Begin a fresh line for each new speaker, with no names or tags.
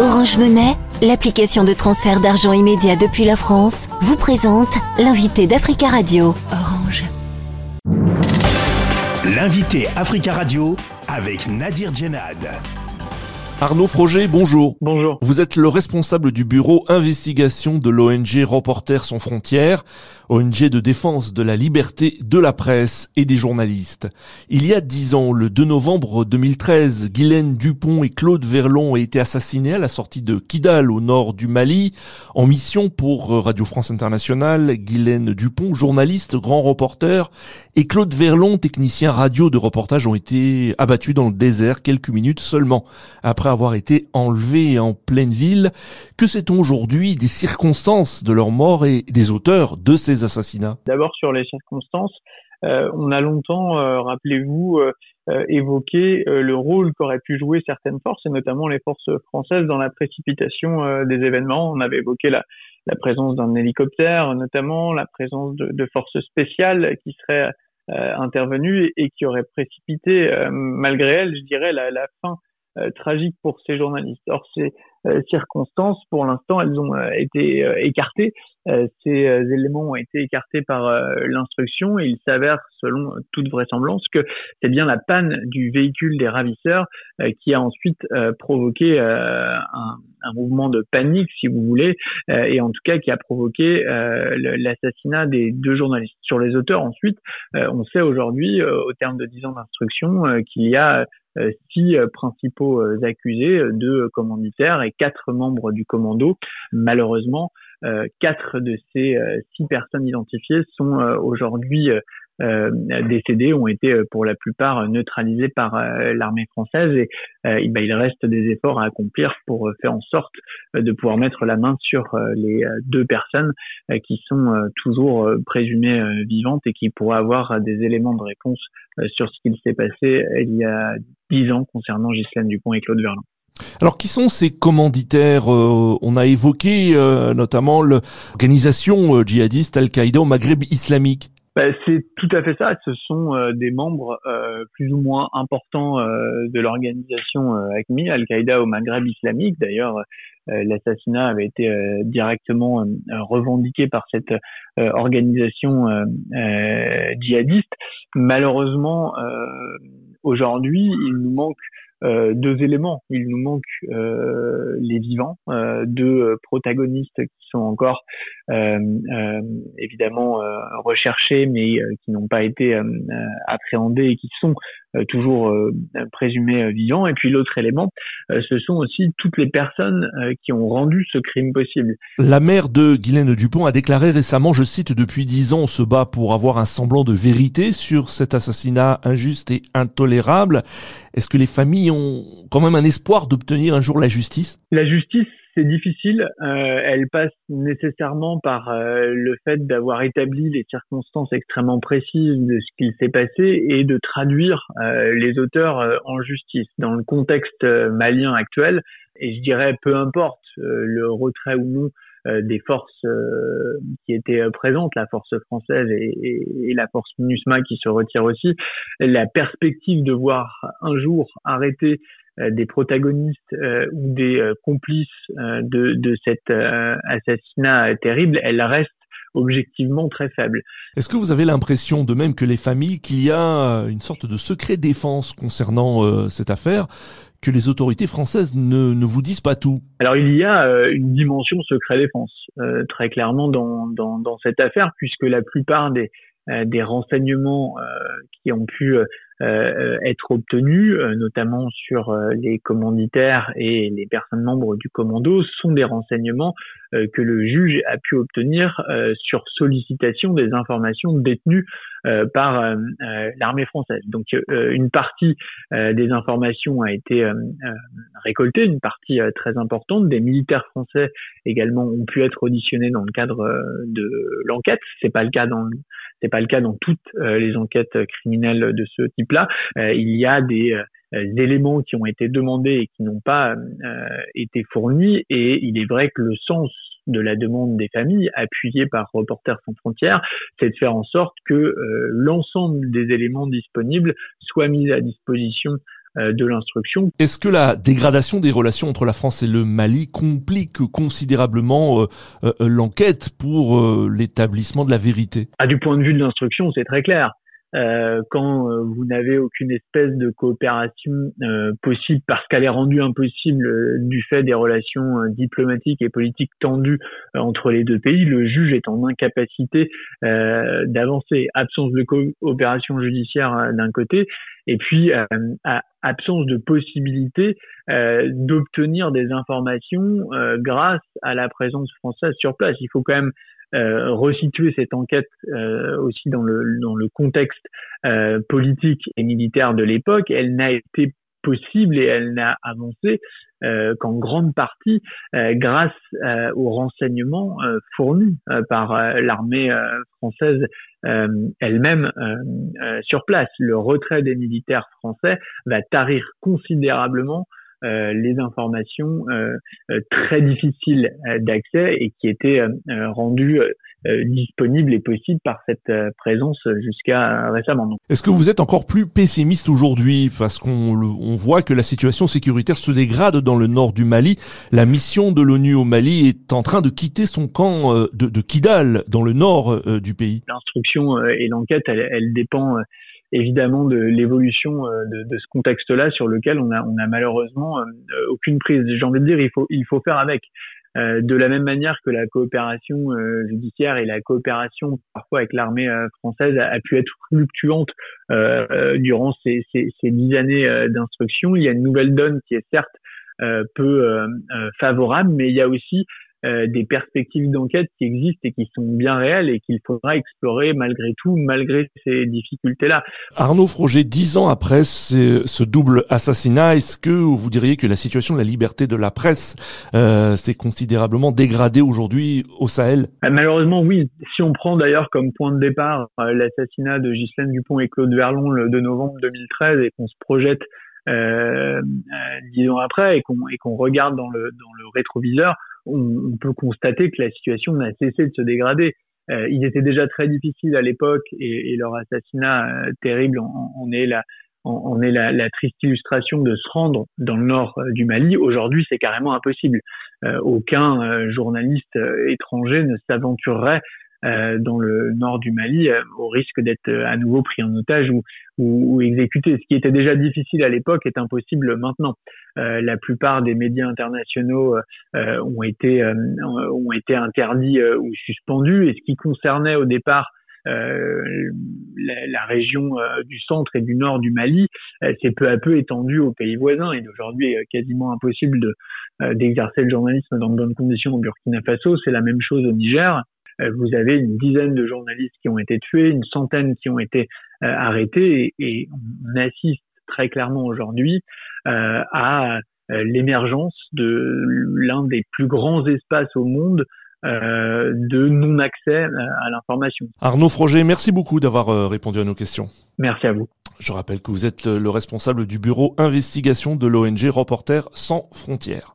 Orange Monnaie, l'application de transfert d'argent immédiat depuis la France, vous présente l'invité d'Africa Radio. Orange.
L'invité Africa Radio avec Nadir Djenad.
Arnaud Froger, bonjour.
Bonjour.
Vous êtes le responsable du bureau investigation de l'ONG Reporters sans frontières, ONG de défense de la liberté de la presse et des journalistes. Il y a dix ans, le 2 novembre 2013, Guylaine Dupont et Claude Verlon ont été assassinés à la sortie de Kidal au nord du Mali, en mission pour Radio France Internationale. Guylaine Dupont, journaliste, grand reporter, et Claude Verlon, technicien radio de reportage, ont été abattus dans le désert quelques minutes seulement après avoir été enlevés en pleine ville. Que sait-on aujourd'hui des circonstances de leur mort et des auteurs de ces
D'abord sur les circonstances, euh, on a longtemps, euh, rappelez-vous, euh, évoqué le rôle qu'auraient pu jouer certaines forces, et notamment les forces françaises, dans la précipitation des événements. On avait évoqué la, la présence d'un hélicoptère, notamment la présence de, de forces spéciales qui seraient intervenues et, qui auraient précipité, malgré elles, je dirais, la, la fin euh, tragique pour ces journalistes. Or, ces euh, circonstances, pour l'instant, elles ont euh, été écartées. Ces éléments ont été écartés par l'instruction et il s'avère, selon toute vraisemblance, que c'est bien la panne du véhicule des ravisseurs qui a ensuite provoqué un, un, mouvement de panique, si vous voulez, et en tout cas qui a provoqué l'assassinat des deux journalistes. Sur les auteurs, ensuite, on sait aujourd'hui, au terme de dix ans d'instruction, qu'il y a euh, six euh, principaux euh, accusés, deux commanditaires et quatre membres du commando. Malheureusement, quatre de ces six personnes identifiées sont aujourd'hui euh, décédés ont été pour la plupart neutralisés par l'armée française et ben, il reste des efforts à accomplir pour faire en sorte de pouvoir mettre la main sur les deux personnes qui sont toujours présumées vivantes et qui pourraient avoir des éléments de réponse sur ce qu'il s'est passé il y a dix ans concernant Ghislaine Dupont et Claude Verlin.
Alors, qui sont ces commanditaires euh, On a évoqué euh, notamment l'organisation euh, djihadiste Al-Qaïda au Maghreb islamique.
Bah, c'est tout à fait ça. Ce sont des membres plus ou moins importants de l'organisation ACMI, Al-Qaïda au Maghreb islamique. D'ailleurs, l'assassinat avait été directement revendiqué par cette organisation djihadiste. Malheureusement, aujourd'hui, il nous manque euh, deux éléments. Il nous manque euh, les vivants, euh, deux protagonistes qui sont encore évidemment recherchés, mais qui n'ont pas été appréhendés et qui sont toujours présumés vivants. Et puis l'autre élément, ce sont aussi toutes les personnes qui ont rendu ce crime possible.
La mère de Guylaine Dupont a déclaré récemment, je cite, depuis dix ans, on se bat pour avoir un semblant de vérité sur cet assassinat injuste et intolérable. Est-ce que les familles ont quand même un espoir d'obtenir un jour la justice
La justice, c'est difficile. Euh, elle passe nécessairement par euh, le fait d'avoir établi les circonstances extrêmement précises de ce qu'il s'est passé et de traduire euh, les auteurs en justice. Dans le contexte malien actuel, et je dirais peu importe le retrait ou non des forces qui étaient présentes, la force française et, la force MINUSMA qui se retire aussi, la perspective de voir un jour arrêter euh, des protagonistes euh, ou des euh, complices de cet assassinat terrible, elle reste objectivement très faible.
Est-ce que vous avez l'impression, de même que les familles, qu'il y a une sorte de secret défense concernant cette affaire, que les autorités françaises ne, vous disent pas tout.
Alors il y a une dimension secret défense, très clairement dans, dans, dans, cette affaire, puisque la plupart des, des renseignements qui ont pu euh, être obtenus, euh, notamment sur euh, les commanditaires et les personnes membres du commando, sont des renseignements que le juge a pu obtenir sur sollicitation des informations détenues par l'armée française. Donc une partie des informations a été récoltée, une partie très importante. Des militaires français également ont pu être auditionnés dans le cadre de l'enquête. C'est pas le cas dans c'est pas le cas dans toutes les enquêtes criminelles de ce type là euh, il y a des euh, éléments qui ont été demandés et qui n'ont pas euh, été fournis. Et il est vrai que le sens de la demande des familles, appuyée par Reporters sans frontières, c'est de faire en sorte que l'ensemble des éléments disponibles soient mis à disposition de l'instruction.
Est-ce que la dégradation des relations entre la France et le Mali complique considérablement l'enquête pour l'établissement de la vérité?
Ah, Du point de vue de l'instruction, c'est très clair. Euh, quand euh, vous n'avez aucune espèce de coopération euh, possible parce qu'elle est rendue impossible du fait des relations diplomatiques et politiques tendues entre les deux pays, le juge est en incapacité d'avancer. Absence de coopération judiciaire d'un côté et puis absence de possibilité d'obtenir des informations grâce à la présence française sur place. Il faut quand même euh, resituer cette enquête euh, aussi dans le, contexte euh, politique et militaire de l'époque, elle n'a été possible et elle n'a avancé euh, qu'en grande partie grâce aux renseignements fournis par l'armée française elle-même sur place. Le retrait des militaires français va tarir considérablement les informations euh, euh, très difficiles d'accès et qui étaient rendues disponibles et possibles par cette présence jusqu'à récemment.
Est-ce que vous êtes encore plus pessimiste aujourd'hui? Parce qu'on on voit que la situation sécuritaire se dégrade dans le nord du Mali La mission de l'ONU au Mali est en train de quitter son camp de, de Kidal dans le nord du pays.
L'instruction et l'enquête, elle, elle dépend évidemment de l'évolution euh, de, de, ce contexte-là sur lequel on a, on a malheureusement euh, aucune prise. J'ai envie de dire, il faut, il faut faire avec. Euh, de la même manière que la coopération judiciaire et la coopération parfois avec l'armée française a, pu être fluctuante durant ces, ces, ces, dix années d'instruction, il y a une nouvelle donne qui est certes peu favorable, mais il y a aussi euh, des perspectives d'enquête qui existent et qui sont bien réelles et qu'il faudra explorer malgré tout, malgré ces difficultés-là.
Arnaud Froger, dix ans après ce, double assassinat, est-ce que vous diriez que la situation de la liberté de la presse euh, s'est considérablement dégradée aujourd'hui au Sahel?
Euh, Malheureusement, oui. Si on prend d'ailleurs comme point de départ l'assassinat de Ghislaine Dupont et Claude Verlon le 2 novembre 2013 et qu'on se projette euh, dix ans après et qu'on et qu'on regarde dans le dans le rétroviseur, on, peut constater que la situation n'a cessé de se dégrader. Euh, il était déjà très difficile à l'époque et, leur assassinat euh, terrible en, est la triste illustration de se rendre dans le nord euh, du Mali. Aujourd'hui, c'est carrément impossible. aucun journaliste étranger ne s'aventurerait euh, dans le nord du Mali euh, au risque d'être euh, à nouveau pris en otage ou, ou, exécuté. Ce qui était déjà difficile à l'époque est impossible maintenant. la plupart des médias internationaux ont été ont été interdits ou suspendus et ce qui concernait au départ euh, la, la, région du centre et du nord du Mali s'est peu à peu étendue aux pays voisins. Et d'aujourd'hui, quasiment impossible de d'exercer le journalisme dans de bonnes conditions au Burkina Faso. C'est la même chose au Niger. Euh, vous avez une dizaine de journalistes qui ont été tués, une centaine qui ont été euh, arrêtés, et, on assiste très clairement aujourd'hui euh, à l'émergence de l'un des plus grands espaces au monde de non-accès à l'information.
Arnaud Froger, merci beaucoup d'avoir répondu à nos questions.
Merci à vous.
Je rappelle que vous êtes le responsable du bureau investigation de l'ONG Reporters sans frontières.